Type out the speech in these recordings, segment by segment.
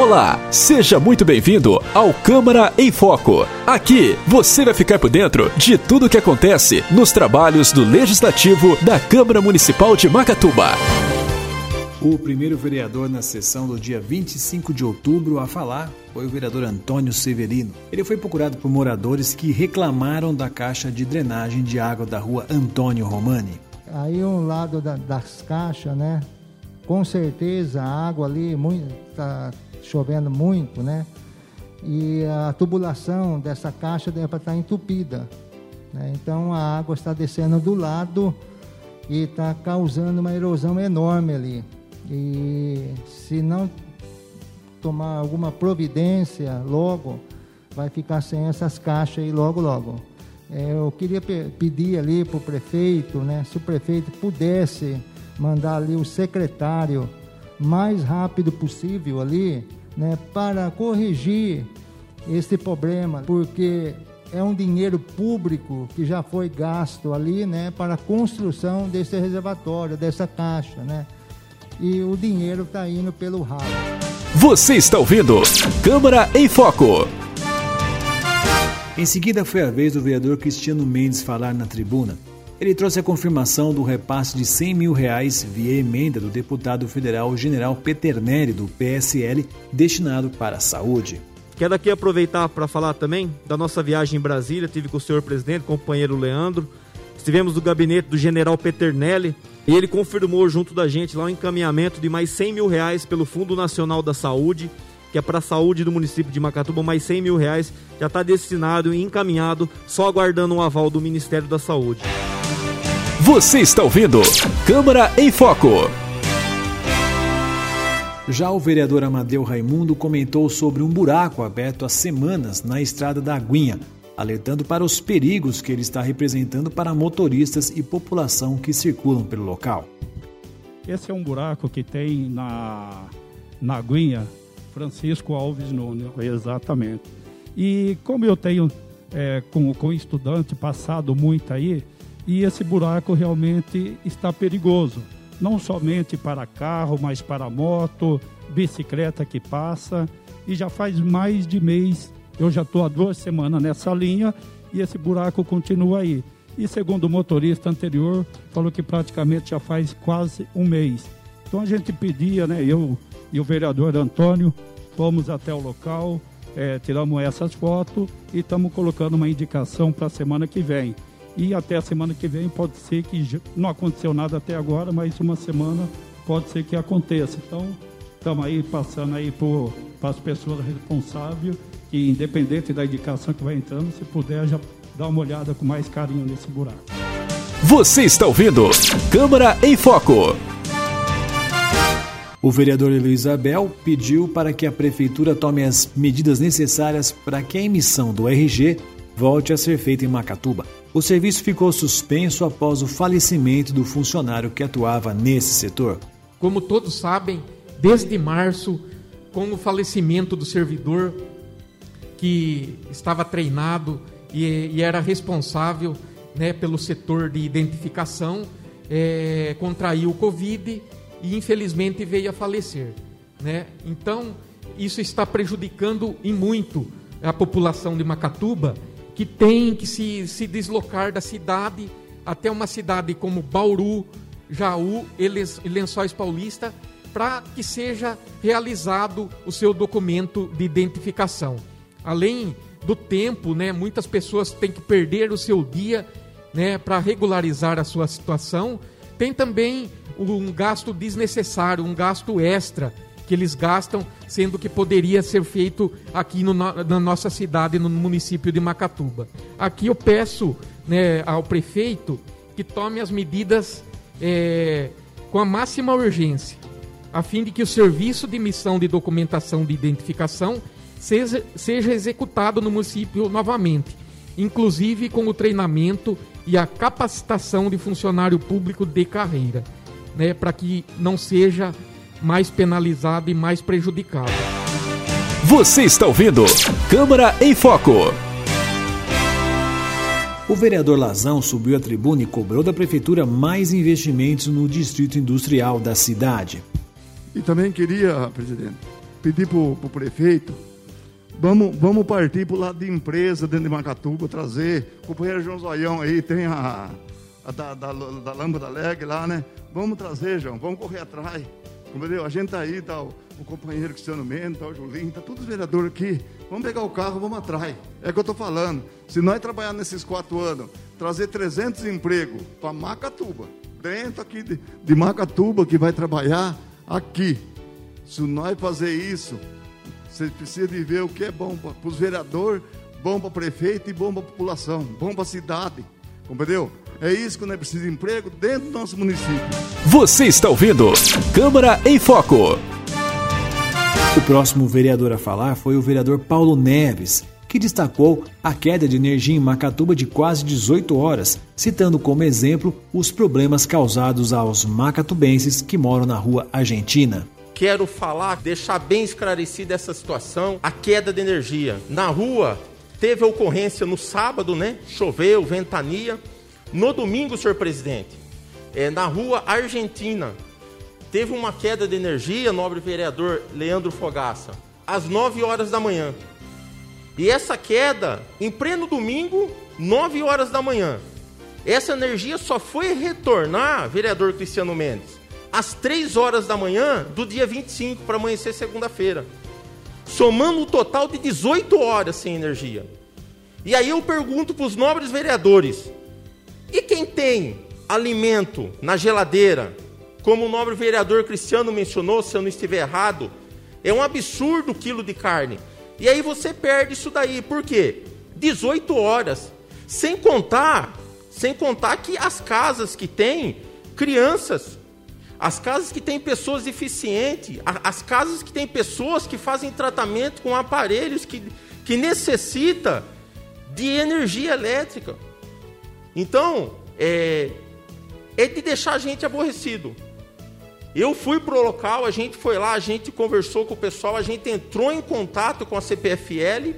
Olá, seja muito bem-vindo ao Câmara em Foco. Aqui você vai ficar por dentro de tudo o que acontece nos trabalhos do Legislativo da Câmara Municipal de Macatuba. O primeiro vereador na sessão do dia 25 de outubro a falar foi o vereador Antônio Severino. Ele foi procurado por moradores que reclamaram da caixa de drenagem de água da rua Antônio Romani. Aí um lado da, das caixas, né? Com certeza a água ali está chovendo muito, né? E a tubulação dessa caixa deve estar entupida. Né? Então a água está descendo do lado e está causando uma erosão enorme ali. E se não tomar alguma providência logo, vai ficar sem essas caixas aí logo, logo. É, eu queria pe pedir ali para o prefeito, né, se o prefeito pudesse mandar ali o secretário mais rápido possível ali, né, para corrigir esse problema, porque é um dinheiro público que já foi gasto ali, né, para a construção desse reservatório, dessa caixa, né? E o dinheiro está indo pelo ralo. Você está ouvindo Câmara em Foco. Em seguida foi a vez do vereador Cristiano Mendes falar na tribuna. Ele trouxe a confirmação do repasse de 100 mil reais via emenda do deputado federal General Peternelli, do PSL, destinado para a saúde. Quero aqui aproveitar para falar também da nossa viagem em Brasília. Tive com o senhor presidente, companheiro Leandro. Estivemos no gabinete do general Peternelli e ele confirmou junto da gente lá o encaminhamento de mais 100 mil reais pelo Fundo Nacional da Saúde, que é para a saúde do município de Macatuba, mais 100 mil reais já está destinado e encaminhado, só aguardando um aval do Ministério da Saúde. Você está ouvindo Câmara em Foco. Já o vereador Amadeu Raimundo comentou sobre um buraco aberto há semanas na estrada da Aguinha, alertando para os perigos que ele está representando para motoristas e população que circulam pelo local. Esse é um buraco que tem na, na Aguinha, Francisco Alves Nunes, exatamente. E como eu tenho é, com, com estudante passado muito aí, e esse buraco realmente está perigoso, não somente para carro, mas para moto, bicicleta que passa. E já faz mais de mês, eu já estou há duas semanas nessa linha e esse buraco continua aí. E segundo o motorista anterior, falou que praticamente já faz quase um mês. Então a gente pedia, né, eu e o vereador Antônio, fomos até o local, é, tiramos essas fotos e estamos colocando uma indicação para a semana que vem. E até a semana que vem pode ser que não aconteceu nada até agora, mas uma semana pode ser que aconteça. Então, estamos aí passando aí para as pessoas responsáveis que independente da indicação que vai entrando, se puder já dar uma olhada com mais carinho nesse buraco. Você está ouvindo Câmara em Foco. O vereador Luiz Abel pediu para que a prefeitura tome as medidas necessárias para que a emissão do RG volte a ser feita em Macatuba. O serviço ficou suspenso após o falecimento do funcionário que atuava nesse setor. Como todos sabem, desde março, com o falecimento do servidor que estava treinado e, e era responsável né, pelo setor de identificação, é, contraiu o Covid e infelizmente veio a falecer. Né? Então, isso está prejudicando em muito a população de Macatuba que tem que se, se deslocar da cidade até uma cidade como Bauru, Jaú e Lençóis Paulista para que seja realizado o seu documento de identificação. Além do tempo, né, muitas pessoas têm que perder o seu dia né, para regularizar a sua situação. Tem também um gasto desnecessário, um gasto extra que eles gastam, sendo que poderia ser feito aqui no, na nossa cidade, no município de Macatuba. Aqui eu peço né, ao prefeito que tome as medidas é, com a máxima urgência, a fim de que o serviço de emissão de documentação de identificação seja, seja executado no município novamente, inclusive com o treinamento e a capacitação de funcionário público de carreira, né, para que não seja mais penalizado e mais prejudicado. Você está ouvindo Câmara em Foco. O vereador Lazão subiu à tribuna e cobrou da prefeitura mais investimentos no distrito industrial da cidade. E também queria, presidente, pedir para o prefeito, vamos, vamos partir para o lado de empresa dentro de Macatuba, trazer. O companheiro João Zoião aí tem a, a da, da, da lâmpada leg lá, né? Vamos trazer, João, vamos correr atrás. Entendeu? A gente está aí, tá o, o, companheiro Cristiano Mendes, tá o Julinho, tá todos os vereadores aqui. Vamos pegar o carro, vamos atrás. É o que eu estou falando. Se nós trabalhar nesses quatro anos, trazer 300 empregos para Macatuba, dentro aqui de, de Macatuba, que vai trabalhar aqui. Se nós fazer isso, você precisa de ver o que é bom para os vereadores, bom para prefeito e bom para a população, bom para a cidade. Compreendeu? É isso que nós precisamos de emprego dentro do nosso município. Você está ouvindo Câmara em Foco. O próximo vereador a falar foi o vereador Paulo Neves, que destacou a queda de energia em Macatuba de quase 18 horas, citando como exemplo os problemas causados aos macatubenses que moram na rua Argentina quero falar, deixar bem esclarecida essa situação, a queda de energia. Na rua, teve ocorrência no sábado, né? Choveu, ventania. No domingo, senhor presidente, é, na rua Argentina, teve uma queda de energia, nobre vereador Leandro Fogaça, às 9 horas da manhã. E essa queda, em pleno domingo, 9 horas da manhã. Essa energia só foi retornar, vereador Cristiano Mendes, às 3 horas da manhã do dia 25, para amanhecer segunda-feira. Somando um total de 18 horas sem energia. E aí eu pergunto para os nobres vereadores: e quem tem alimento na geladeira, como o nobre vereador Cristiano mencionou, se eu não estiver errado, é um absurdo o quilo de carne. E aí você perde isso daí. Por quê? 18 horas. Sem contar, sem contar que as casas que têm crianças, as casas que têm pessoas deficientes, as casas que têm pessoas que fazem tratamento com aparelhos que, que necessita de energia elétrica. Então, é, é de deixar a gente aborrecido. Eu fui para o local, a gente foi lá, a gente conversou com o pessoal, a gente entrou em contato com a CPFL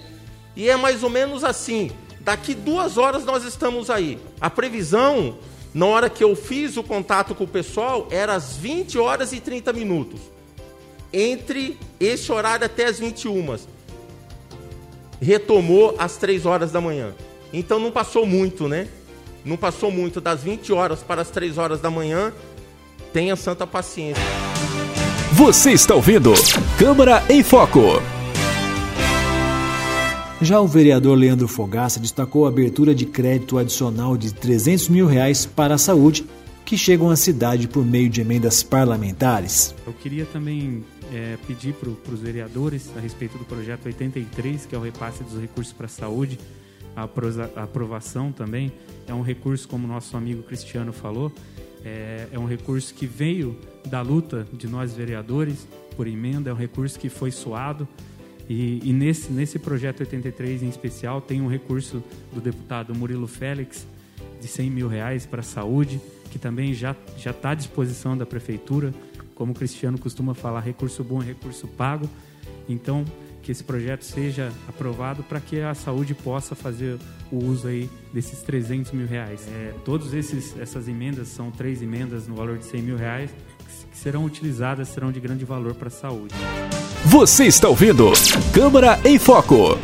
e é mais ou menos assim: daqui duas horas nós estamos aí. A previsão, na hora que eu fiz o contato com o pessoal, era às 20 horas e 30 minutos. Entre esse horário até as 21. Retomou às 3 horas da manhã. Então não passou muito, né? Não passou muito das 20 horas para as 3 horas da manhã, tenha santa paciência. Você está ouvindo Câmara em Foco. Já o vereador Leandro Fogaça destacou a abertura de crédito adicional de 300 mil reais para a saúde que chegam à cidade por meio de emendas parlamentares. Eu queria também é, pedir para os vereadores a respeito do projeto 83, que é o repasse dos recursos para a saúde, a aprovação também. É um recurso, como nosso amigo Cristiano falou, é, é um recurso que veio da luta de nós vereadores por emenda, é um recurso que foi suado. E, e, nesse, nesse projeto 83 em especial tem um recurso do deputado Murilo Félix de 100 mil reais para a saúde, que também já está à disposição da prefeitura. Como o Cristiano costuma falar, recurso bom é recurso pago. Então, que esse projeto seja aprovado para que a saúde possa fazer o uso aí desses 300 mil reais. É, todas essas emendas são três emendas no valor de 100 mil reais que serão utilizadas, serão de grande valor para a saúde. Você está ouvindo Câmara em Foco.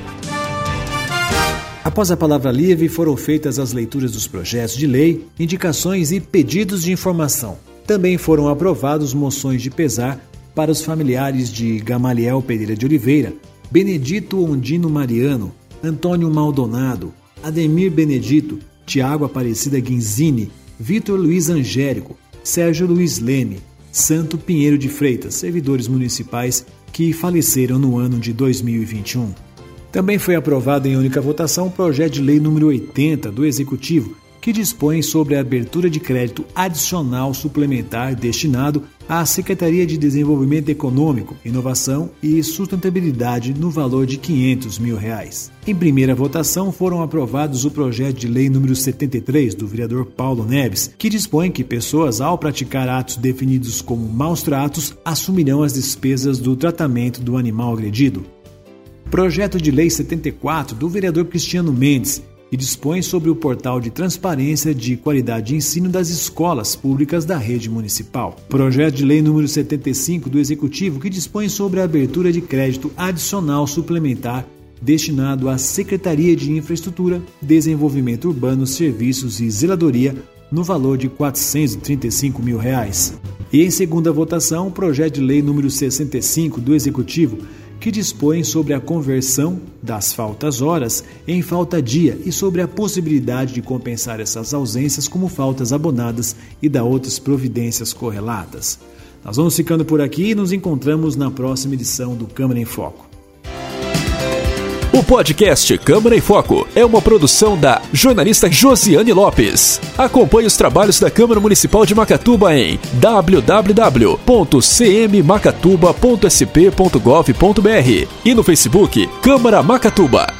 Após a palavra livre, foram feitas as leituras dos projetos de lei, indicações e pedidos de informação. Também foram aprovados moções de pesar para os familiares de Gamaliel Pereira de Oliveira, Benedito Ondino Mariano, Antônio Maldonado, Ademir Benedito, Tiago Aparecida Guinzini, Vitor Luiz Angélico, Sérgio Luiz Leme, Santo Pinheiro de Freitas, servidores municipais que faleceram no ano de 2021. Também foi aprovado em única votação o projeto de lei número 80 do Executivo, que dispõe sobre a abertura de crédito adicional suplementar destinado à Secretaria de Desenvolvimento Econômico, Inovação e Sustentabilidade no valor de 500 mil reais. Em primeira votação foram aprovados o projeto de lei número 73 do vereador Paulo Neves, que dispõe que pessoas ao praticar atos definidos como maus tratos assumirão as despesas do tratamento do animal agredido. Projeto de lei 74 do vereador Cristiano Mendes, e dispõe sobre o portal de transparência de qualidade de ensino das escolas públicas da rede municipal. Projeto de lei número 75 do Executivo que dispõe sobre a abertura de crédito adicional suplementar destinado à Secretaria de Infraestrutura, Desenvolvimento Urbano, Serviços e Zeladoria no valor de 435 mil reais. E em segunda votação, o projeto de lei número 65 do Executivo que dispõe sobre a conversão das faltas horas em falta dia e sobre a possibilidade de compensar essas ausências como faltas abonadas e da outras providências correlatas. Nós vamos ficando por aqui e nos encontramos na próxima edição do Câmara em Foco. Podcast Câmara em Foco é uma produção da jornalista Josiane Lopes. Acompanhe os trabalhos da Câmara Municipal de Macatuba em www.cmmacatuba.sp.gov.br e no Facebook Câmara Macatuba.